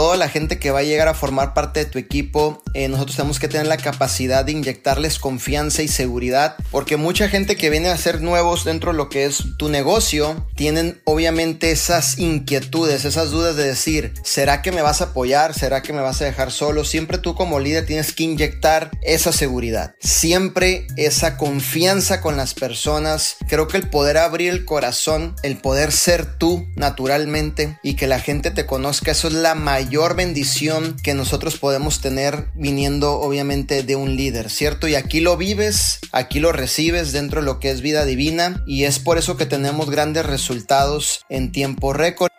toda la gente que va a llegar a formar parte de tu equipo, eh, nosotros tenemos que tener la capacidad de inyectarles confianza y seguridad, porque mucha gente que viene a ser nuevos dentro de lo que es tu negocio, tienen obviamente esas inquietudes, esas dudas de decir, ¿será que me vas a apoyar? ¿Será que me vas a dejar solo? Siempre tú como líder tienes que inyectar esa seguridad, siempre esa confianza con las personas. Creo que el poder abrir el corazón, el poder ser tú naturalmente y que la gente te conozca, eso es la mayor bendición que nosotros podemos tener viniendo obviamente de un líder, ¿cierto? Y aquí lo vives, aquí lo recibes dentro de lo que es vida divina y es por eso que tenemos grandes resultados en tiempo récord.